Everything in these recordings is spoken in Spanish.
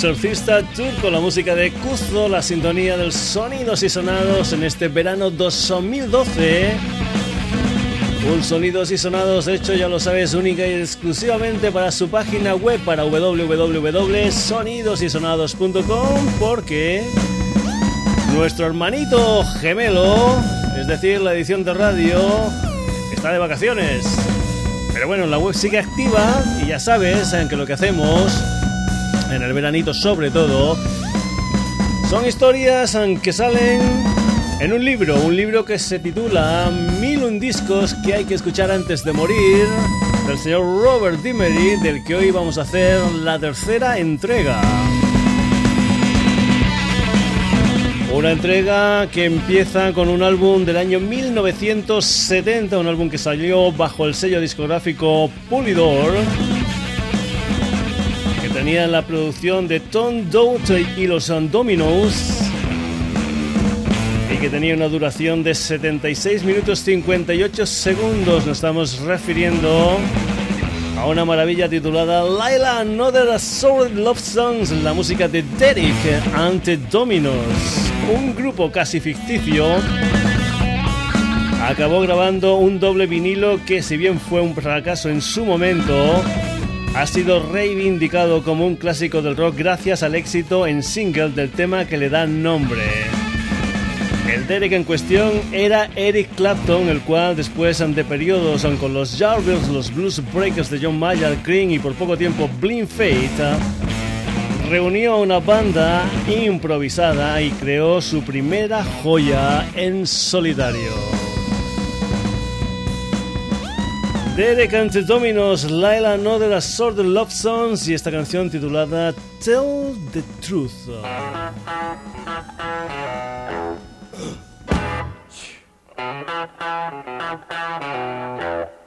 Tour con la música de Cuzo, la sintonía del Sonidos y Sonados en este verano 2012. Un Sonidos y Sonados hecho, ya lo sabes, única y exclusivamente para su página web para www.sonidosysonados.com porque nuestro hermanito gemelo, es decir, la edición de radio, está de vacaciones. Pero bueno, la web sigue activa y ya sabes en que lo que hacemos en el veranito sobre todo son historias que salen en un libro, un libro que se titula Mil un discos que hay que escuchar antes de morir del señor Robert Dimery del que hoy vamos a hacer la tercera entrega. Una entrega que empieza con un álbum del año 1970, un álbum que salió bajo el sello discográfico Pulidor, que tenía la producción de Tom Doughty y los Dominos y que tenía una duración de 76 minutos 58 segundos. Nos estamos refiriendo a una maravilla titulada Laila Another Assorted Love Songs, la música de Derek ante Dominos un grupo casi ficticio, acabó grabando un doble vinilo que si bien fue un fracaso en su momento, ha sido reivindicado como un clásico del rock gracias al éxito en single del tema que le da nombre. El Derek en cuestión era Eric Clapton, el cual después de periodos con los Jarvis, los Blues Breakers de John Mayer, Green y por poco tiempo Blind Fate, reunió una banda improvisada y creó su primera joya en solitario. De Decante Dominos, Laila No de las Sword Love Songs y esta canción titulada Tell the Truth.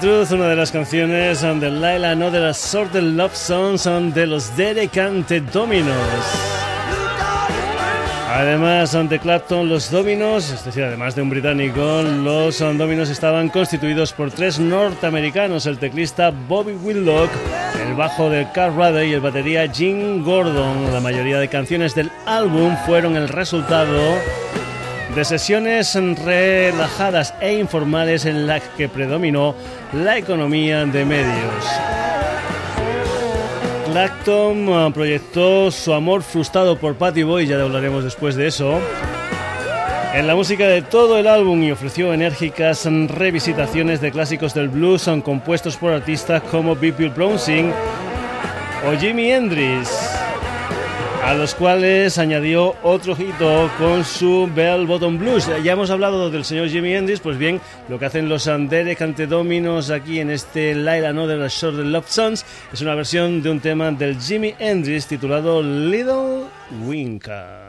Truth, una de las canciones de Laila Another Assorted Love Songs de los Derek Ante Dominos. Además, ante Clapton, los Dominos, es decir, además de un británico, los Dominos estaban constituidos por tres norteamericanos, el teclista Bobby Willock, el bajo de Carl Rudder y el batería Jim Gordon. La mayoría de canciones del álbum fueron el resultado de sesiones relajadas e informales en las que predominó la economía de medios. Clacton ah, proyectó su amor frustrado por Patty Boy, ya hablaremos después de eso, en la música de todo el álbum y ofreció enérgicas revisitaciones de clásicos del blues compuestos por artistas como B.P. Brownsing o Jimi Hendrix a los cuales añadió otro hito con su Bell Bottom Blues. Ya hemos hablado del señor Jimmy Hendrix, pues bien, lo que hacen los Andere Dominos aquí en este de la Short Love Sons es una versión de un tema del Jimmy Hendrix titulado Little Winka.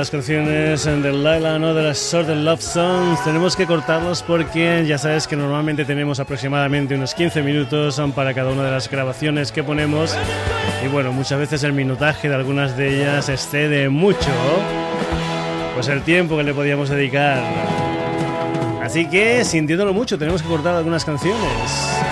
Dos canciones de Laila no de las Sort of Love Songs. Tenemos que cortarlos porque ya sabes que normalmente tenemos aproximadamente unos 15 minutos para cada una de las grabaciones que ponemos. Y bueno, muchas veces el minutaje de algunas de ellas excede mucho pues el tiempo que le podíamos dedicar. Así que, sintiéndolo mucho, tenemos que cortar algunas canciones.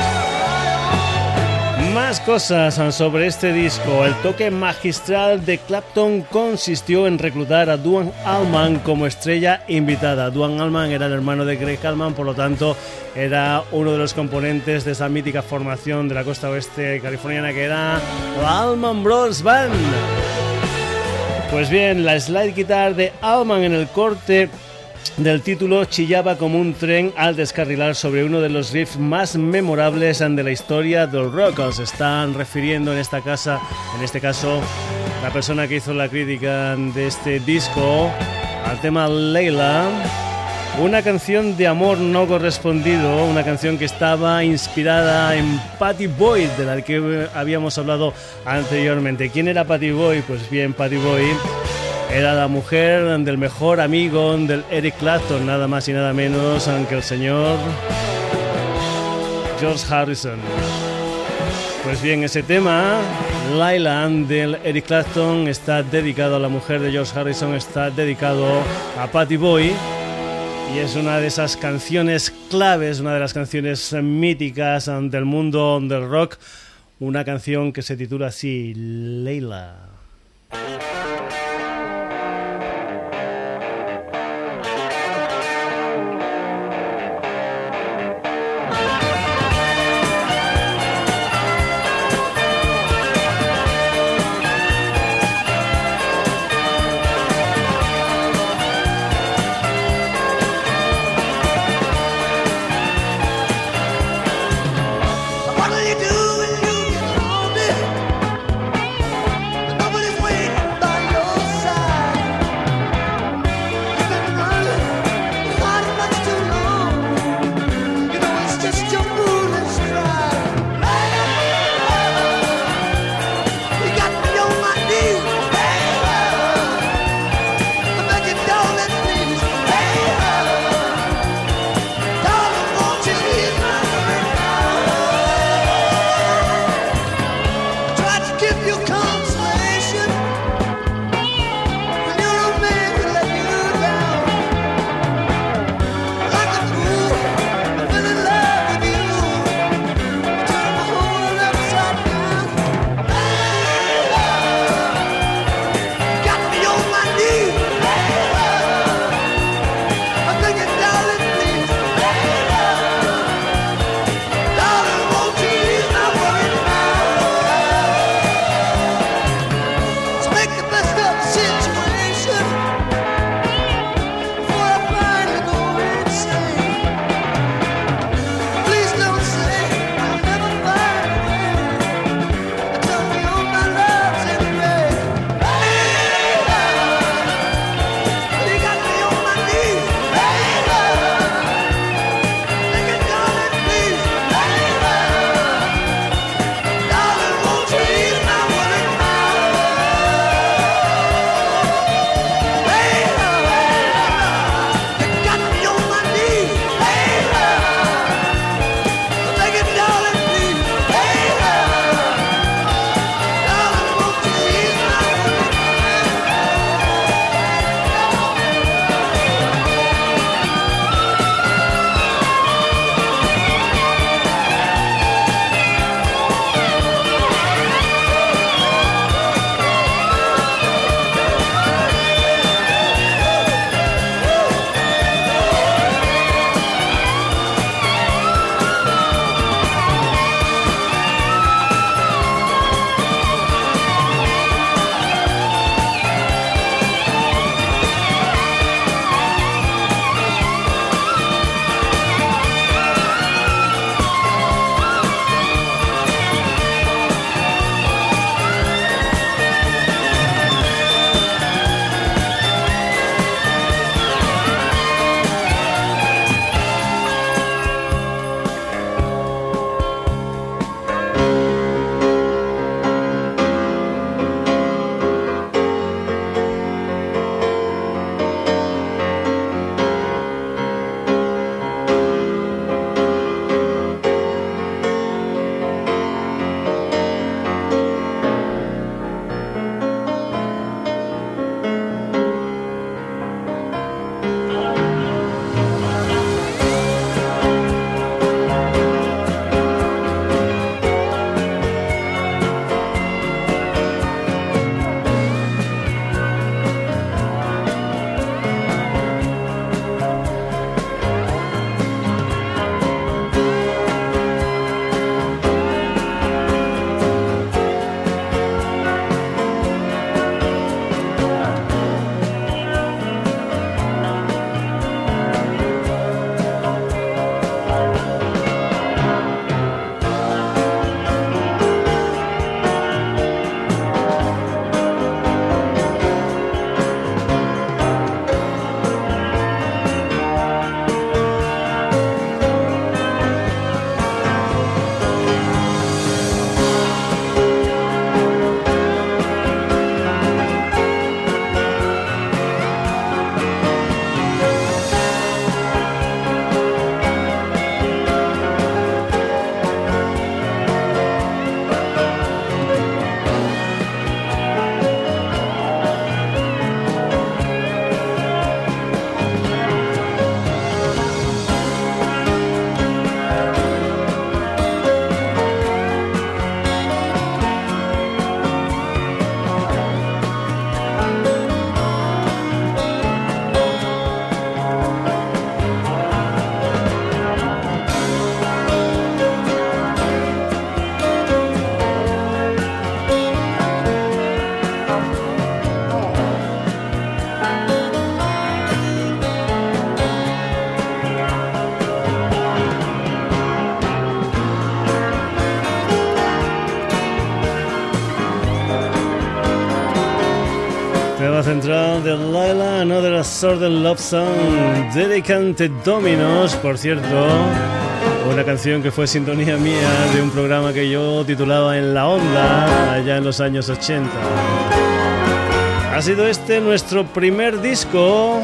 Cosas sobre este disco. El toque magistral de Clapton consistió en reclutar a Duan Allman como estrella invitada. Duan Allman era el hermano de Greg Allman, por lo tanto era uno de los componentes de esa mítica formación de la costa oeste californiana que era la Allman Bros Band. Pues bien, la slide guitar de Allman en el corte del título chillaba como un tren al descarrilar sobre uno de los riffs más memorables de la historia del rock. Se están refiriendo en esta casa, en este caso, la persona que hizo la crítica de este disco al tema Leila. Una canción de amor no correspondido, una canción que estaba inspirada en Patty Boyd, de la que habíamos hablado anteriormente. ¿Quién era Patty Boyd? Pues bien, Patty Boyd era la mujer del mejor amigo del Eric Clapton, nada más y nada menos que el señor George Harrison. Pues bien, ese tema, Laila del Eric Clapton, está dedicado a la mujer de George Harrison, está dedicado a Patty Boy. Y es una de esas canciones claves, una de las canciones míticas del mundo del rock. Una canción que se titula así, Leila. Southern Love Song, Dedicated Dominos, por cierto, una canción que fue sintonía mía de un programa que yo titulaba En la Onda, allá en los años 80. Ha sido este nuestro primer disco,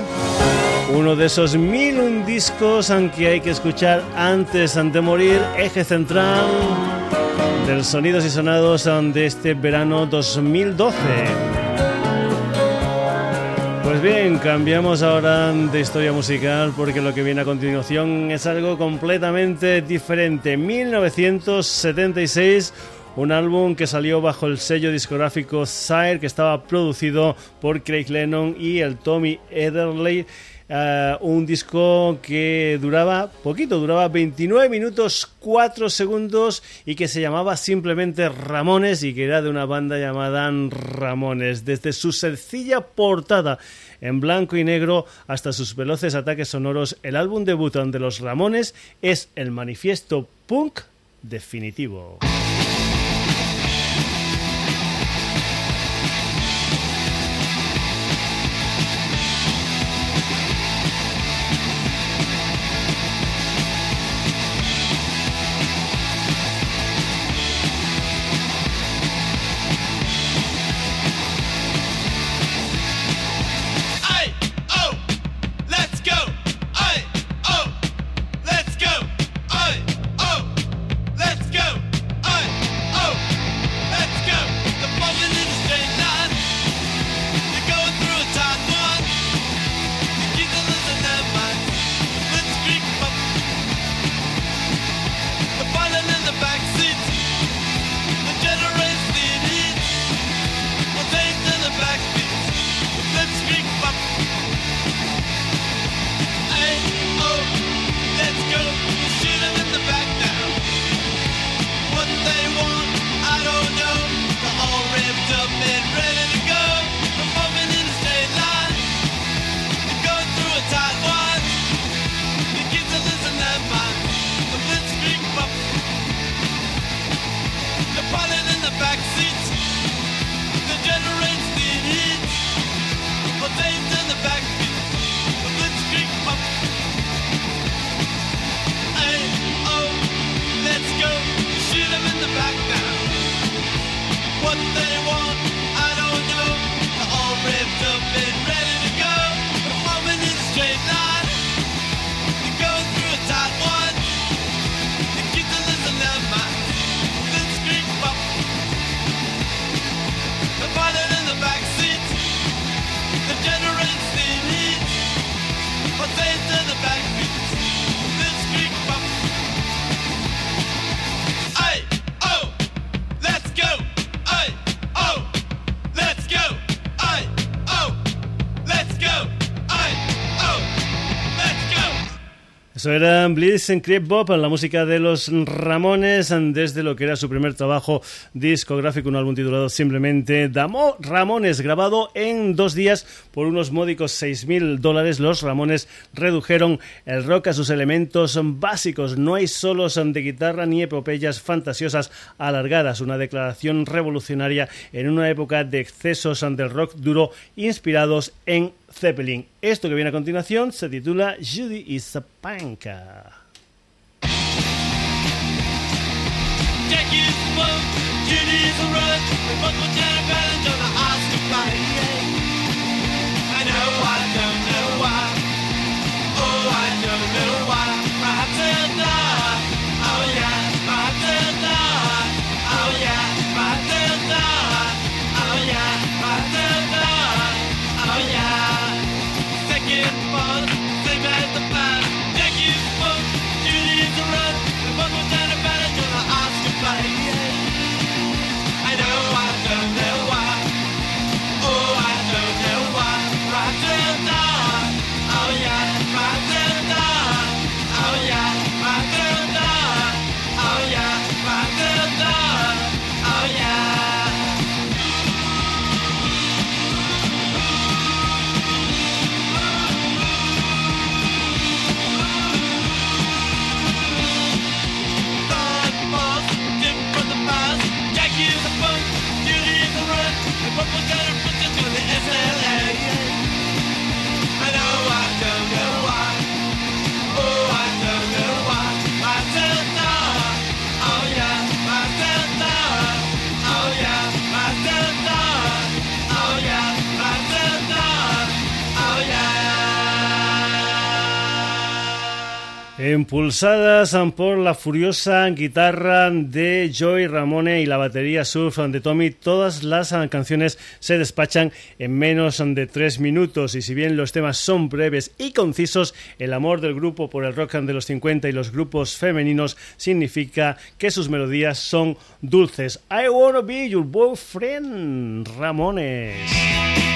uno de esos mil un discos aunque hay que escuchar antes de morir, eje central del Sonidos y Sonados de este verano 2012. Pues bien, cambiamos ahora de historia musical porque lo que viene a continuación es algo completamente diferente. 1976, un álbum que salió bajo el sello discográfico Sire, que estaba producido por Craig Lennon y el Tommy Ederle eh, un disco que duraba poquito, duraba 29 minutos 4 segundos y que se llamaba simplemente Ramones y que era de una banda llamada Ramones. Desde su sencilla portada en blanco y negro hasta sus veloces ataques sonoros, el álbum debut de los Ramones es el manifiesto punk definitivo. Eso era Blitz and Creep Bob, la música de los Ramones, desde lo que era su primer trabajo discográfico, un álbum titulado simplemente Damo Ramones, grabado en dos días por unos módicos 6.000 dólares. Los Ramones redujeron el rock a sus elementos básicos. No hay solos de guitarra ni epopeyas fantasiosas alargadas. Una declaración revolucionaria en una época de excesos del rock duro inspirados en Zeppelin. Esto que viene a continuación se titula Judy is a dawn. Impulsadas por la furiosa guitarra de Joy Ramone y la batería surf de Tommy, todas las canciones se despachan en menos de tres minutos y si bien los temas son breves y concisos, el amor del grupo por el rock de los 50 y los grupos femeninos significa que sus melodías son dulces. I wanna be your boyfriend, Ramones.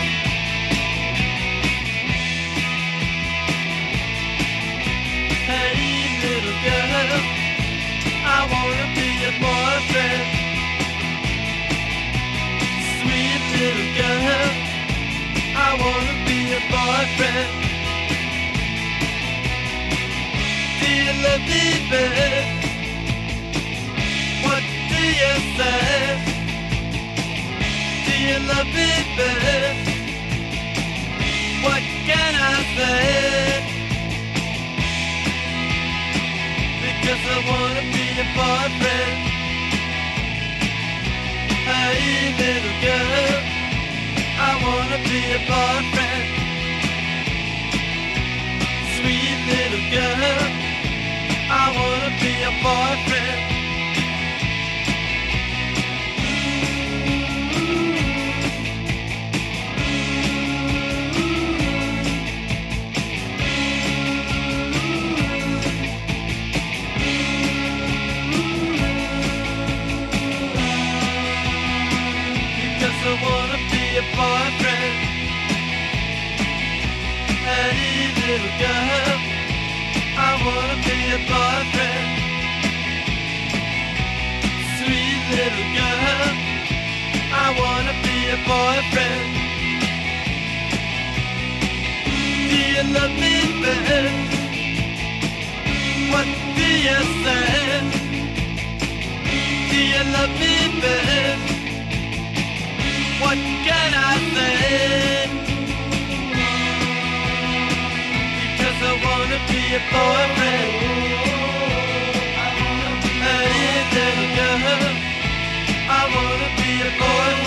Little girl, I wanna be your boyfriend. Do you love me, babe? What do you say? Do you love me, babe? What can I say? Cause I wanna be your boyfriend Hey little girl wanna be your boyfriend Sweet little girl I wanna be boyfriend boyfriend. Little girl, I wanna be your boyfriend. Sweet little girl, I wanna be your boyfriend. Do you love me, babe? What do you say? Do you love me, babe? what can I say? Wanna be a boyfriend. Hey, little girl, I wanna be a boyfriend.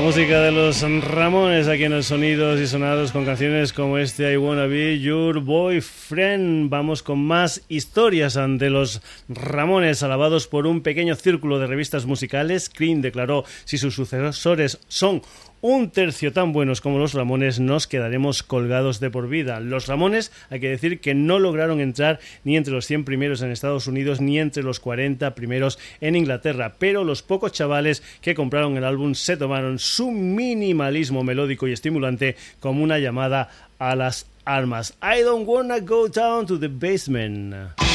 La música de los Ramones aquí en el Sonidos y Sonados con canciones como este I Wanna Be Your Boyfriend. Vamos con más historias de los Ramones alabados por un pequeño círculo de revistas musicales. Cream declaró si sus sucesores son un tercio tan buenos como los Ramones, nos quedaremos colgados de por vida. Los Ramones, hay que decir que no lograron entrar ni entre los 100 primeros en Estados Unidos ni entre los 40 primeros en Inglaterra, pero los pocos chavales que compraron el álbum se tomaron su minimalismo melódico y estimulante como una llamada a las armas. I don't wanna go down to the basement.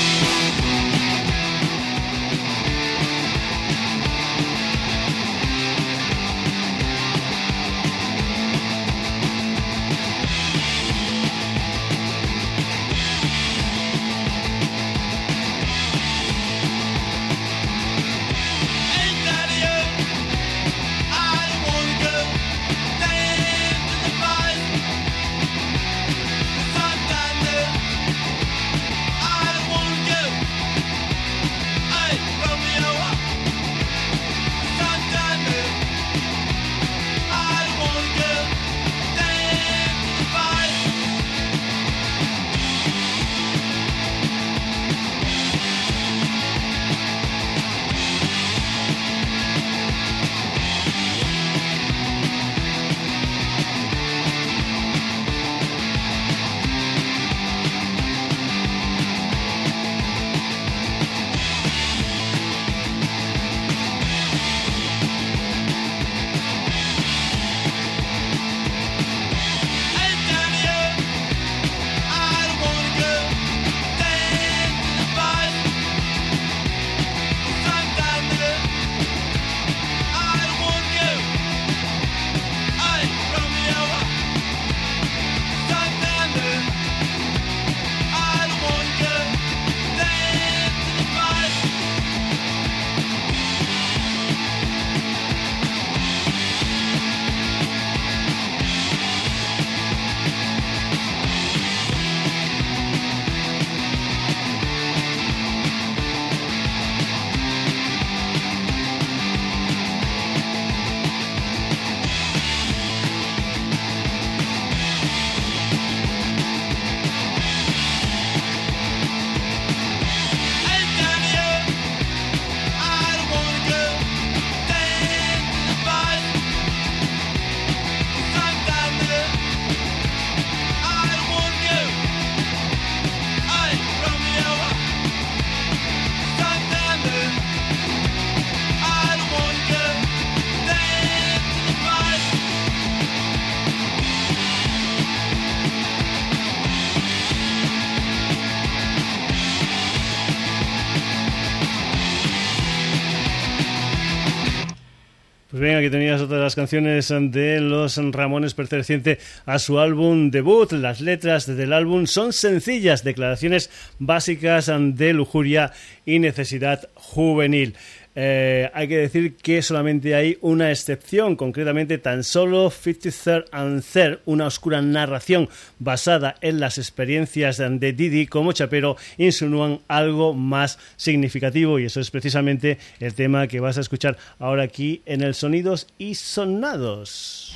Aquí tenías otra de las canciones de los Ramones perteneciente a su álbum debut. Las letras del álbum son sencillas, declaraciones básicas de lujuria y necesidad juvenil. Eh, hay que decir que solamente hay una excepción, concretamente tan solo 53rd and una oscura narración basada en las experiencias de Didi como chapero, insinúan algo más significativo y eso es precisamente el tema que vas a escuchar ahora aquí en el Sonidos y Sonados.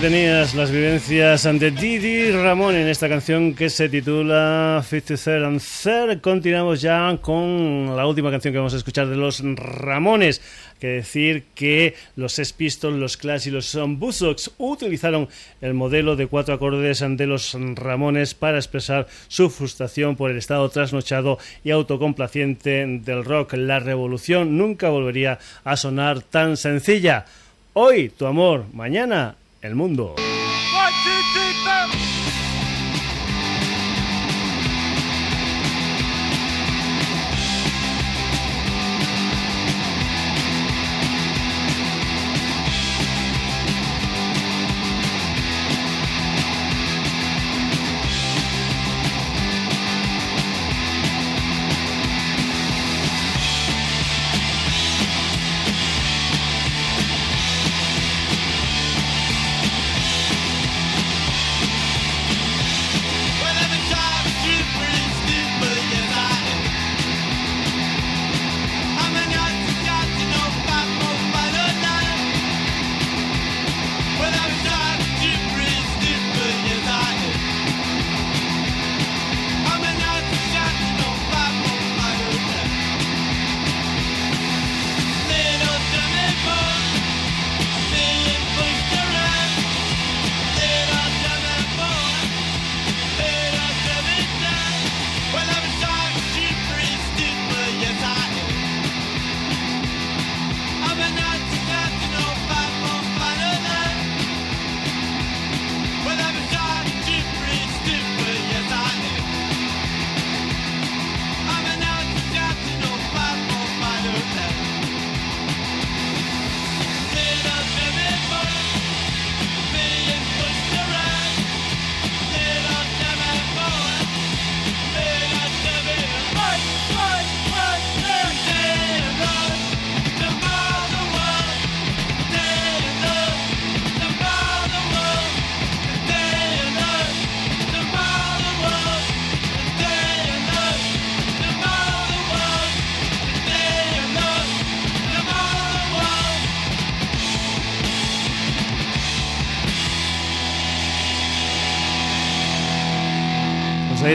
Tenías las vivencias ante Didi Ramón en esta canción que se titula 53 and Third. Continuamos ya con la última canción que vamos a escuchar de los Ramones. Que decir que los Sex Pistols, los Clash y los Buzzcocks utilizaron el modelo de cuatro acordes de los Ramones para expresar su frustración por el estado trasnochado y autocomplaciente del rock. La revolución nunca volvería a sonar tan sencilla. Hoy tu amor, mañana el mundo.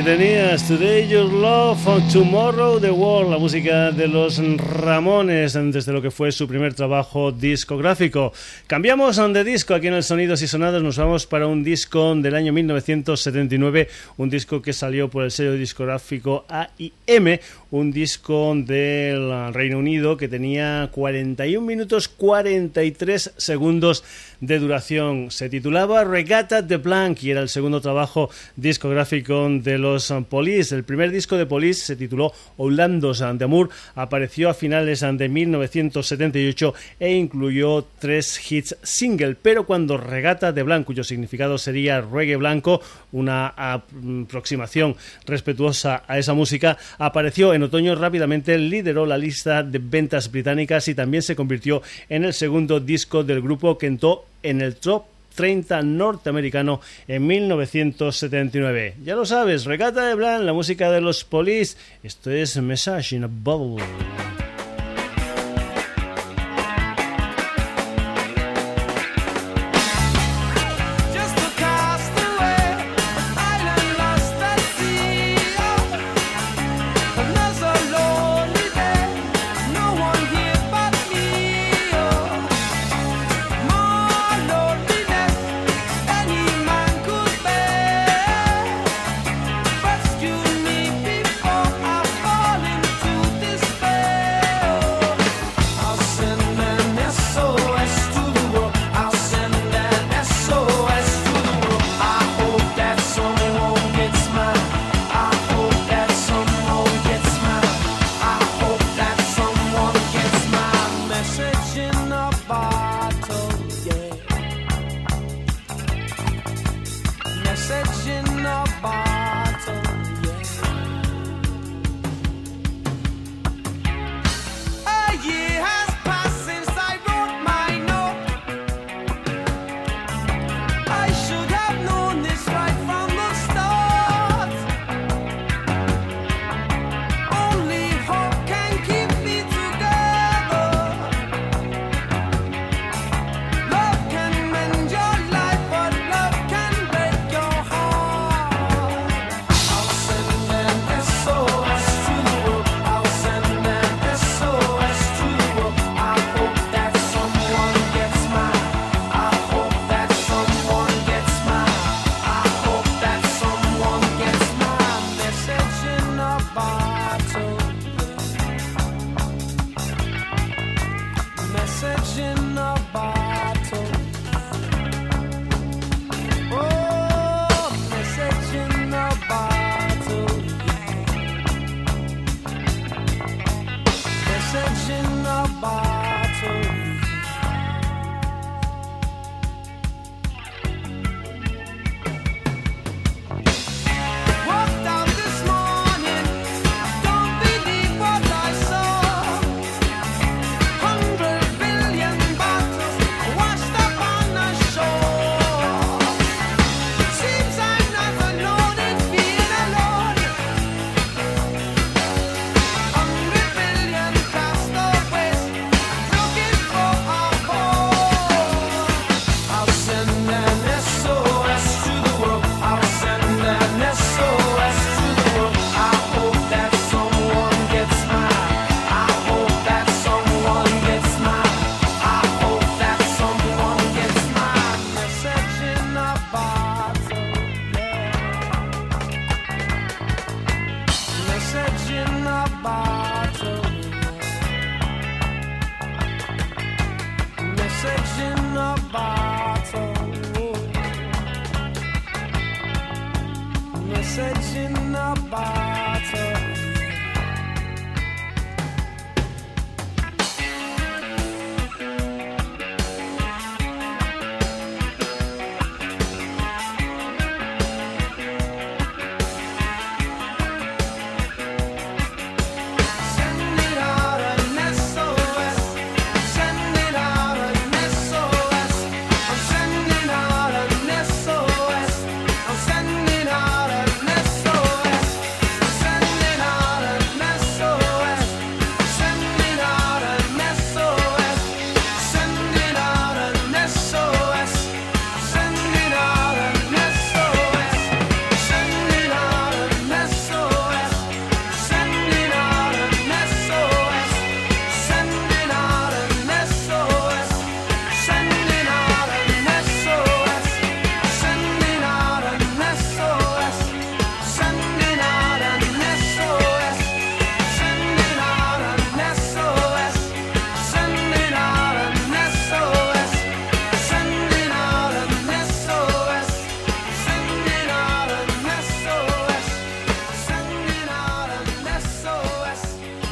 Tenías Today Your Love, Tomorrow the World, la música de los Ramones desde lo que fue su primer trabajo discográfico. Cambiamos de disco aquí en el Sonidos y Sonados, nos vamos para un disco del año 1979, un disco que salió por el sello discográfico AIM, un disco del Reino Unido que tenía 41 minutos 43 segundos de duración. Se titulaba Regatta de Blanc y era el segundo trabajo discográfico de los Police. El primer disco de Police se tituló Orlando de Amour, apareció a finales de 1978 e incluyó tres hits single, pero cuando Regatta de Blanc, cuyo significado sería reggae blanco, una aproximación respetuosa a esa música, apareció en otoño rápidamente, lideró la lista de ventas británicas y también se convirtió en el segundo disco del grupo que entró en el top 30 norteamericano en 1979. Ya lo sabes, Regata de Blanc, la música de los Police. Esto es Message in a Bubble.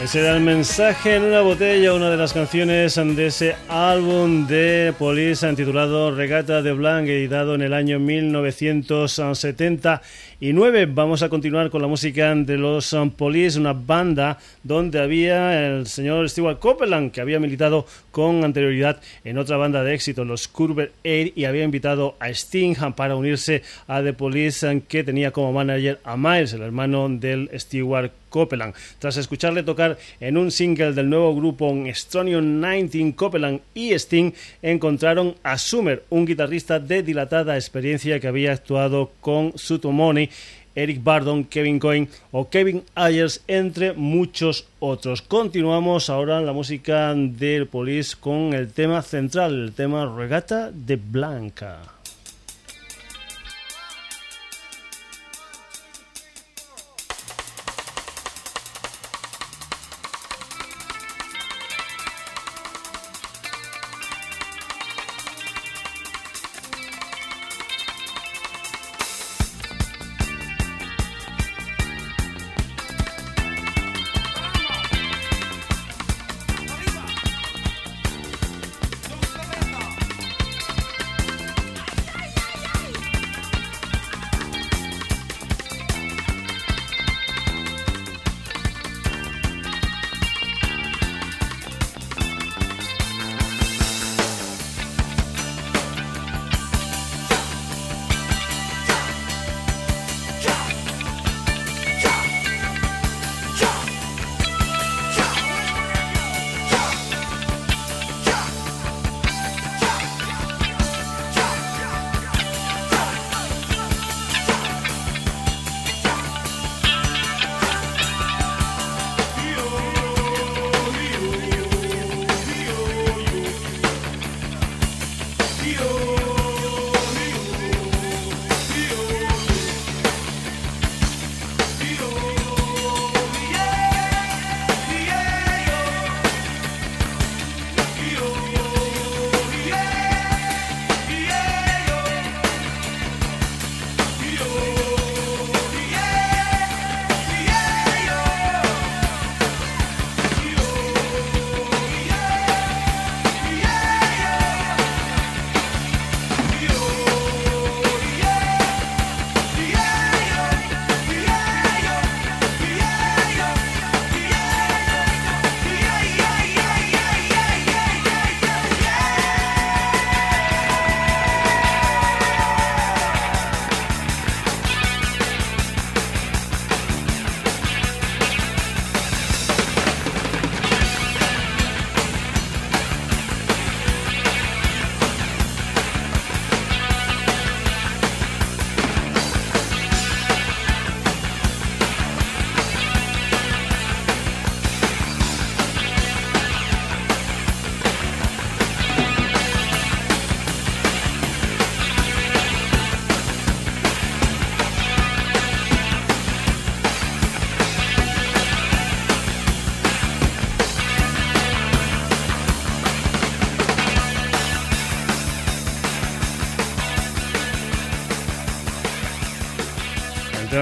Ese era el mensaje en una botella, una de las canciones de ese álbum de Police titulado Regata de Blanc, editado en el año 1970 y 9. Vamos a continuar con la música de los um, Police, una banda donde había el señor Stewart Copeland, que había militado con anterioridad en otra banda de éxito, los Curver Air, y había invitado a Sting para unirse a The Police, um, que tenía como manager a Miles, el hermano del Stewart Copeland. Tras escucharle tocar en un single del nuevo grupo Stronion 19, Copeland y Sting encontraron a Summer, un guitarrista de dilatada experiencia que había actuado con Sutomoni Eric Bardon, Kevin Coyne o Kevin Ayers, entre muchos otros. Continuamos ahora la música del Police con el tema central, el tema Regata de Blanca.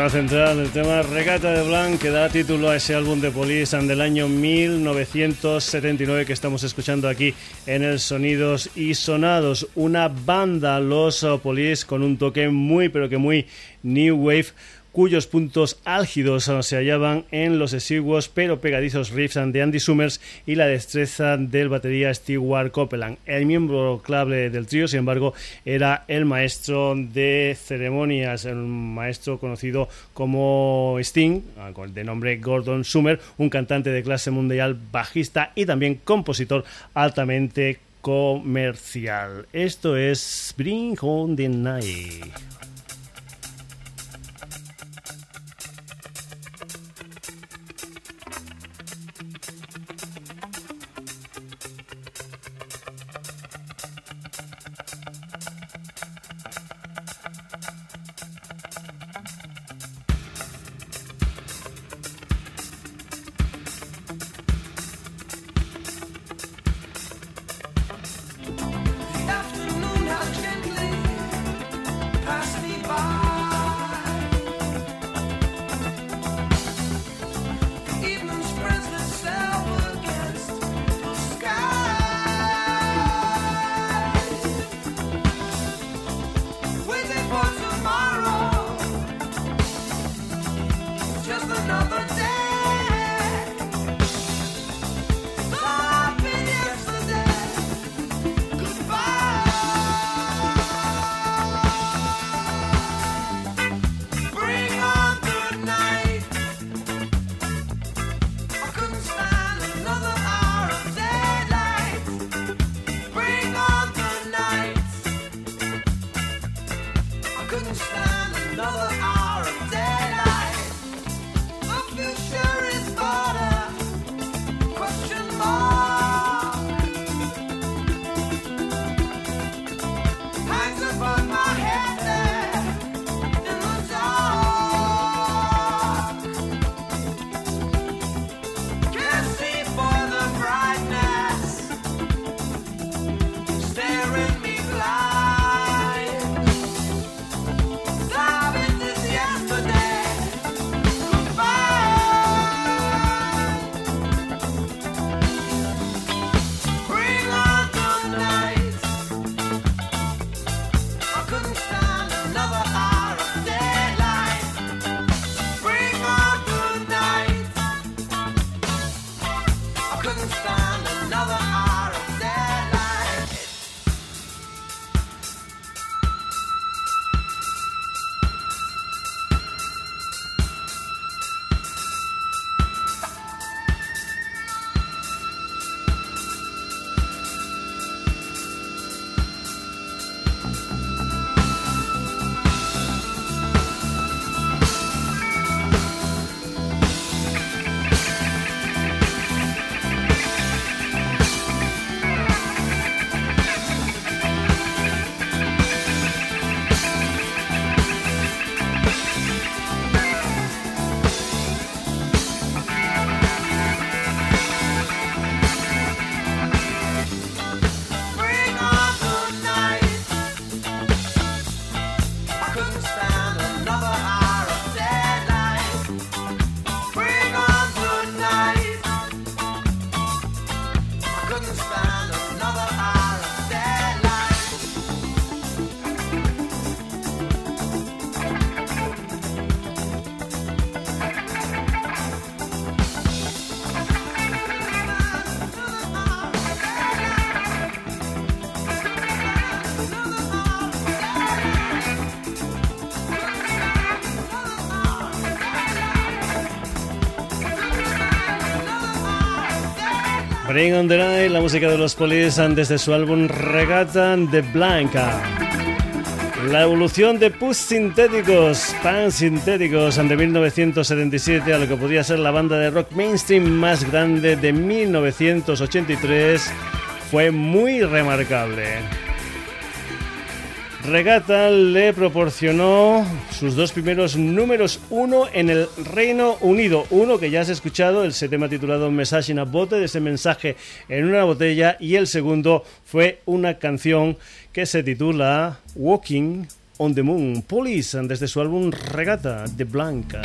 Central, el tema Regata de Blanc, que da título a ese álbum de Police del año 1979 que estamos escuchando aquí en el Sonidos y Sonados. Una banda, los Police, con un toque muy, pero que muy new wave cuyos puntos álgidos se hallaban en los exiguos pero pegadizos riffs de Andy Summers y la destreza del batería Stewart Copeland. El miembro clave del trío, sin embargo, era el maestro de ceremonias, el maestro conocido como Sting, de nombre Gordon Summer, un cantante de clase mundial, bajista y también compositor altamente comercial. Esto es Bring Home the Night. The Night, la música de los Police desde su álbum Regata de Blanca. La evolución de Push Sintéticos, Pan Sintéticos de 1977 a lo que podría ser la banda de rock mainstream más grande de 1983 fue muy remarcable. Regata le proporcionó sus dos primeros números uno en el Reino Unido. Uno que ya has escuchado, el tema titulado Message in a Bote, de ese mensaje en una botella. Y el segundo fue una canción que se titula Walking on the Moon. Police, desde su álbum Regata de Blanca.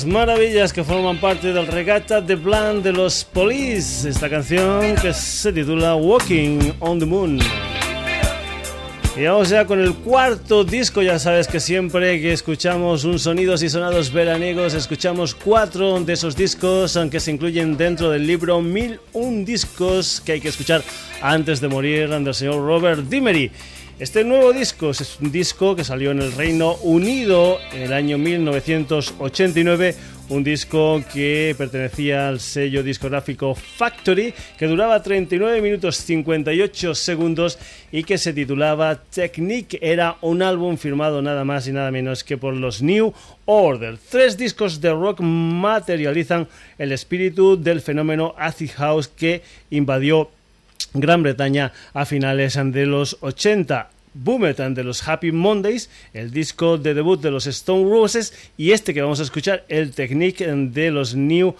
Las maravillas que forman parte del regata de Bland de los Police, esta canción que se titula Walking on the Moon. Y vamos ya con el cuarto disco, ya sabes que siempre que escuchamos un sonidos y sonados veraniegos, escuchamos cuatro de esos discos, aunque se incluyen dentro del libro 1001 discos que hay que escuchar antes de morir del señor Robert Dimery. Este nuevo disco es un disco que salió en el Reino Unido en el año 1989, un disco que pertenecía al sello discográfico Factory, que duraba 39 minutos 58 segundos y que se titulaba Technique. Era un álbum firmado nada más y nada menos que por los New Order. Tres discos de rock materializan el espíritu del fenómeno acid house que invadió Gran Bretaña a finales de los 80. Boomerang de los Happy Mondays, el disco de debut de los Stone Roses y este que vamos a escuchar, el Technique de los New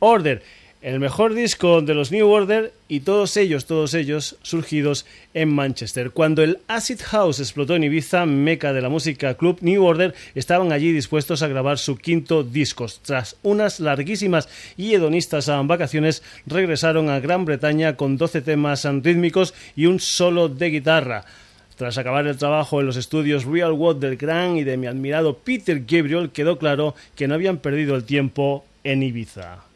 Order el mejor disco de los New Order y todos ellos, todos ellos surgidos en Manchester. Cuando el Acid House explotó en Ibiza, meca de la música club New Order, estaban allí dispuestos a grabar su quinto disco. Tras unas larguísimas y hedonistas vacaciones, regresaron a Gran Bretaña con 12 temas rítmicos y un solo de guitarra. Tras acabar el trabajo en los estudios Real World del gran y de mi admirado Peter Gabriel, quedó claro que no habían perdido el tiempo en Ibiza.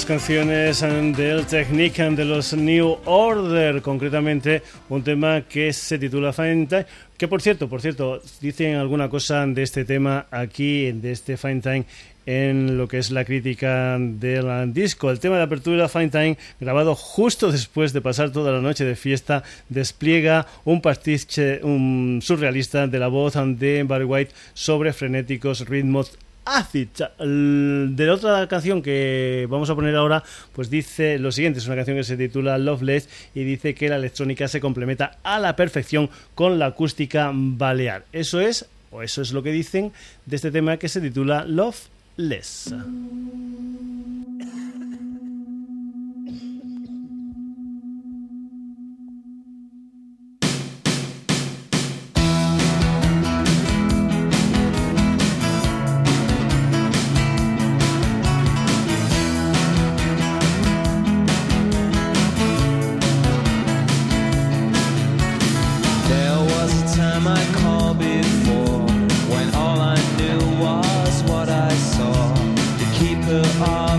Las canciones del Technique de los New Order, concretamente un tema que se titula Fine Time. Que por cierto, por cierto, dicen alguna cosa de este tema aquí, de este Fine Time, en lo que es la crítica del disco. El tema de apertura, Fine Time, grabado justo después de pasar toda la noche de fiesta, despliega un pastiche un surrealista de la voz de Barry White sobre frenéticos ritmos Acid. De la otra canción que vamos a poner ahora, pues dice lo siguiente: es una canción que se titula Loveless y dice que la electrónica se complementa a la perfección con la acústica balear. Eso es, o eso es lo que dicen de este tema que se titula Loveless. heart.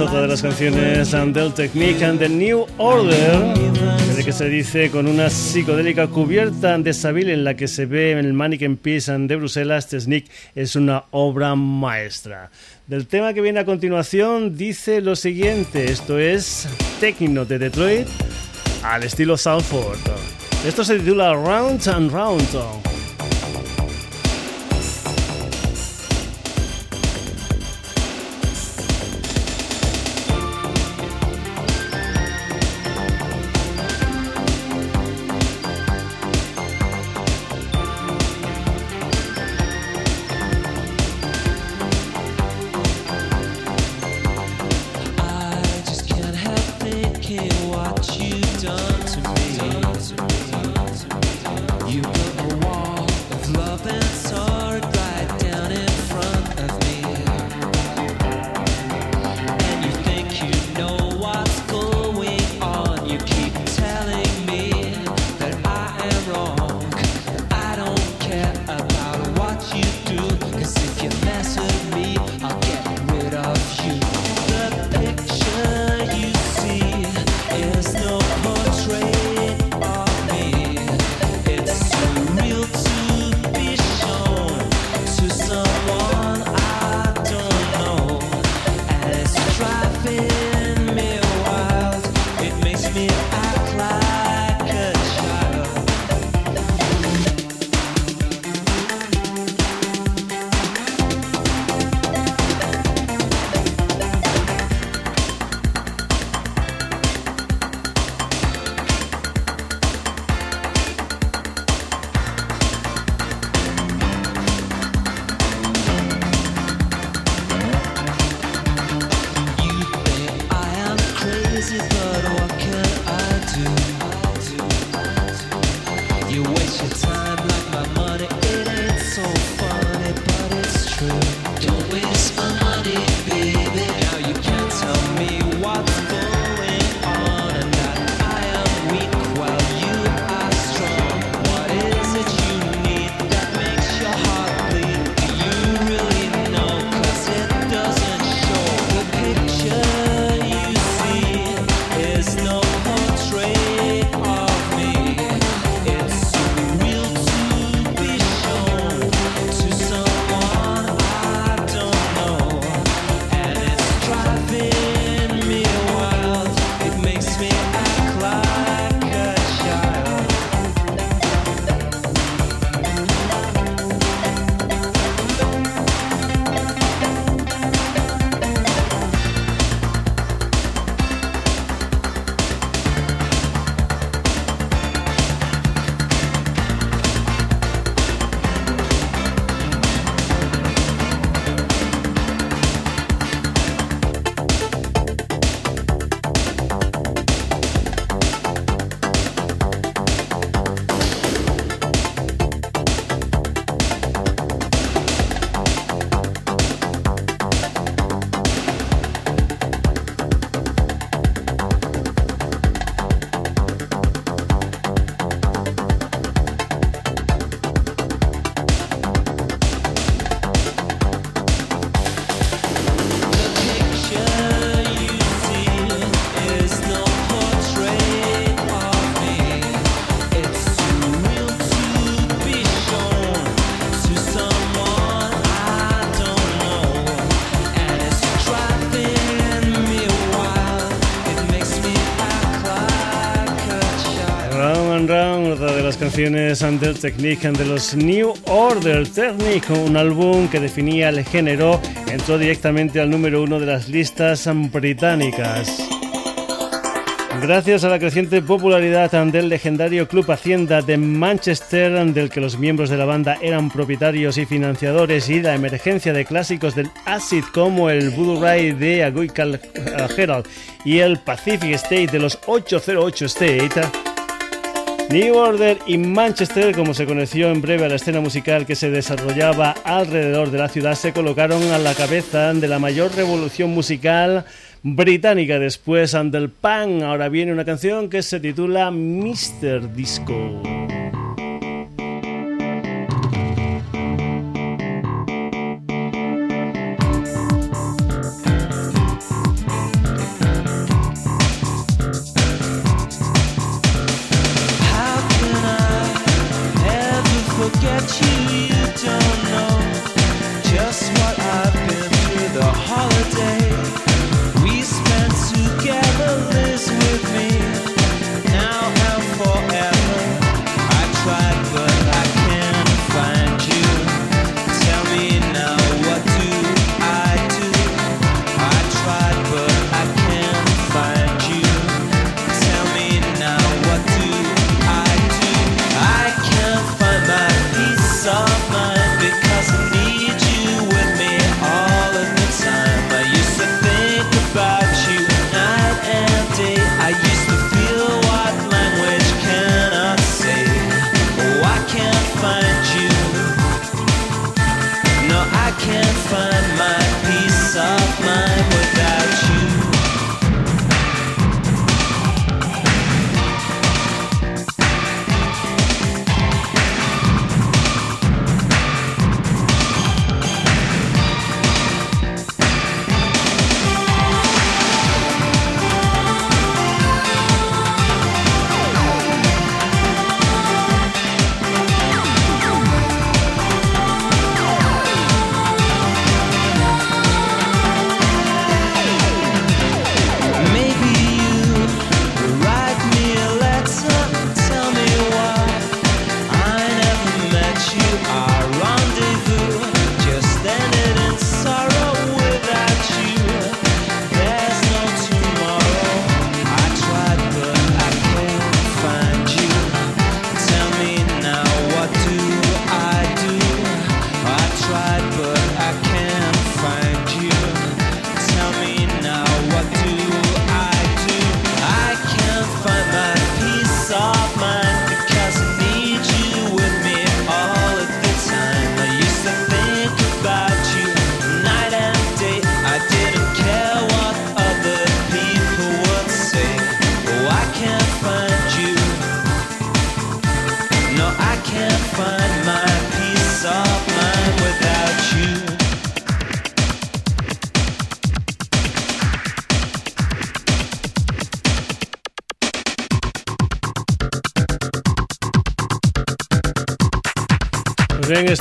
Otra de las canciones del Technique and the New Order, de que se dice con una psicodélica cubierta de sabil en la que se ve en el Mannequin Piece de Bruselas, Technique es una obra maestra. Del tema que viene a continuación dice lo siguiente, esto es Techno de Detroit al estilo Southford. Esto se titula Round and Round. Grabaciones Under Technique de los New Order Technique, un álbum que definía el género, entró directamente al número uno de las listas británicas. Gracias a la creciente popularidad del legendario Club Hacienda de Manchester, del que los miembros de la banda eran propietarios y financiadores, y la emergencia de clásicos del acid como el Voodoo Ride de Aguical Herald y el Pacific State de los 808 State, New Order y Manchester, como se conoció en breve a la escena musical que se desarrollaba alrededor de la ciudad, se colocaron a la cabeza de la mayor revolución musical británica después del Pan. Ahora viene una canción que se titula Mr. Disco.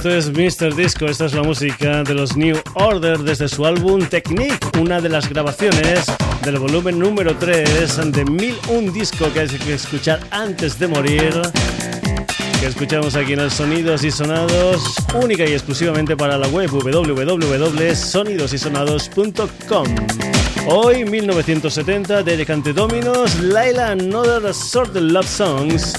Esto es Mr. Disco, esta es la música de los New Order desde su álbum Technique, una de las grabaciones del volumen número 3 de Mil Un Disco que hay que escuchar antes de morir, que escuchamos aquí en el Sonidos y Sonados, única y exclusivamente para la web www.sonidosysonados.com. Hoy, 1970, de Cante Dominos, Laila Another Sort of Love Songs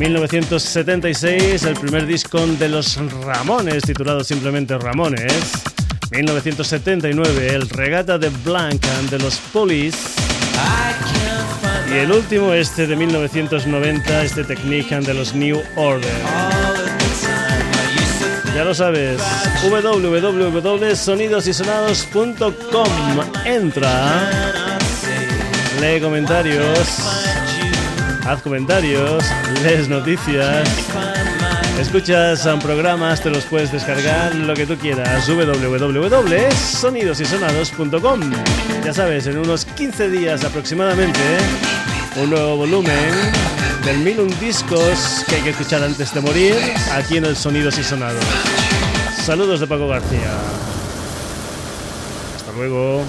1976, el primer disco de los Ramones, titulado simplemente Ramones. 1979, el Regata de Blanca de los Police. Y el último, este de 1990, este Technican de los New Order. Ya lo sabes, www.sonidosysonados.com. Entra, lee comentarios haz comentarios, lees noticias, escuchas programas, te los puedes descargar, lo que tú quieras, www.sonidosysonados.com. Ya sabes, en unos 15 días aproximadamente, un nuevo volumen del mil un discos que hay que escuchar antes de morir, aquí en el Sonidos y Sonados. Saludos de Paco García. Hasta luego.